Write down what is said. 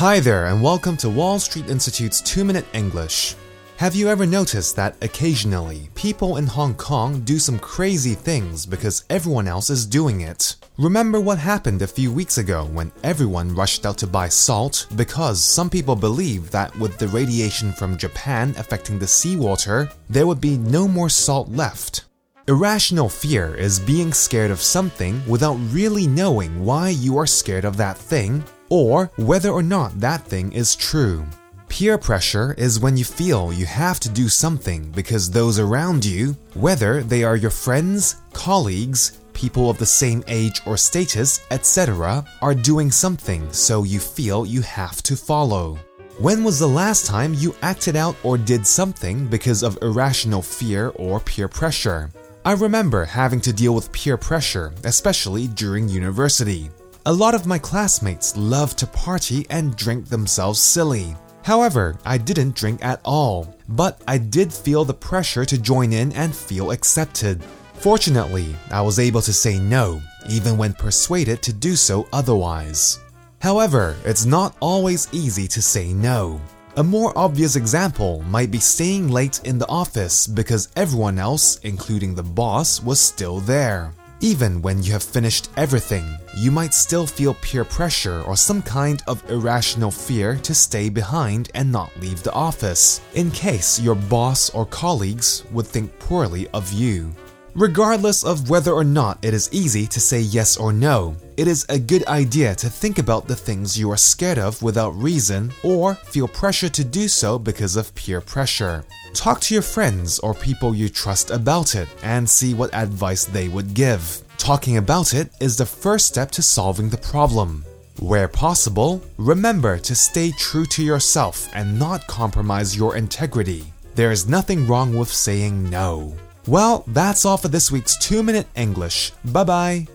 Hi there, and welcome to Wall Street Institute's 2 Minute English. Have you ever noticed that occasionally people in Hong Kong do some crazy things because everyone else is doing it? Remember what happened a few weeks ago when everyone rushed out to buy salt because some people believe that with the radiation from Japan affecting the seawater, there would be no more salt left. Irrational fear is being scared of something without really knowing why you are scared of that thing or whether or not that thing is true. Peer pressure is when you feel you have to do something because those around you, whether they are your friends, colleagues, people of the same age or status, etc., are doing something so you feel you have to follow. When was the last time you acted out or did something because of irrational fear or peer pressure? I remember having to deal with peer pressure, especially during university. A lot of my classmates loved to party and drink themselves silly. However, I didn't drink at all, but I did feel the pressure to join in and feel accepted. Fortunately, I was able to say no, even when persuaded to do so otherwise. However, it's not always easy to say no. A more obvious example might be staying late in the office because everyone else, including the boss, was still there. Even when you have finished everything, you might still feel peer pressure or some kind of irrational fear to stay behind and not leave the office, in case your boss or colleagues would think poorly of you. Regardless of whether or not it is easy to say yes or no, it is a good idea to think about the things you are scared of without reason or feel pressure to do so because of peer pressure. Talk to your friends or people you trust about it and see what advice they would give. Talking about it is the first step to solving the problem. Where possible, remember to stay true to yourself and not compromise your integrity. There is nothing wrong with saying no. Well, that's all for this week's 2 Minute English. Bye bye.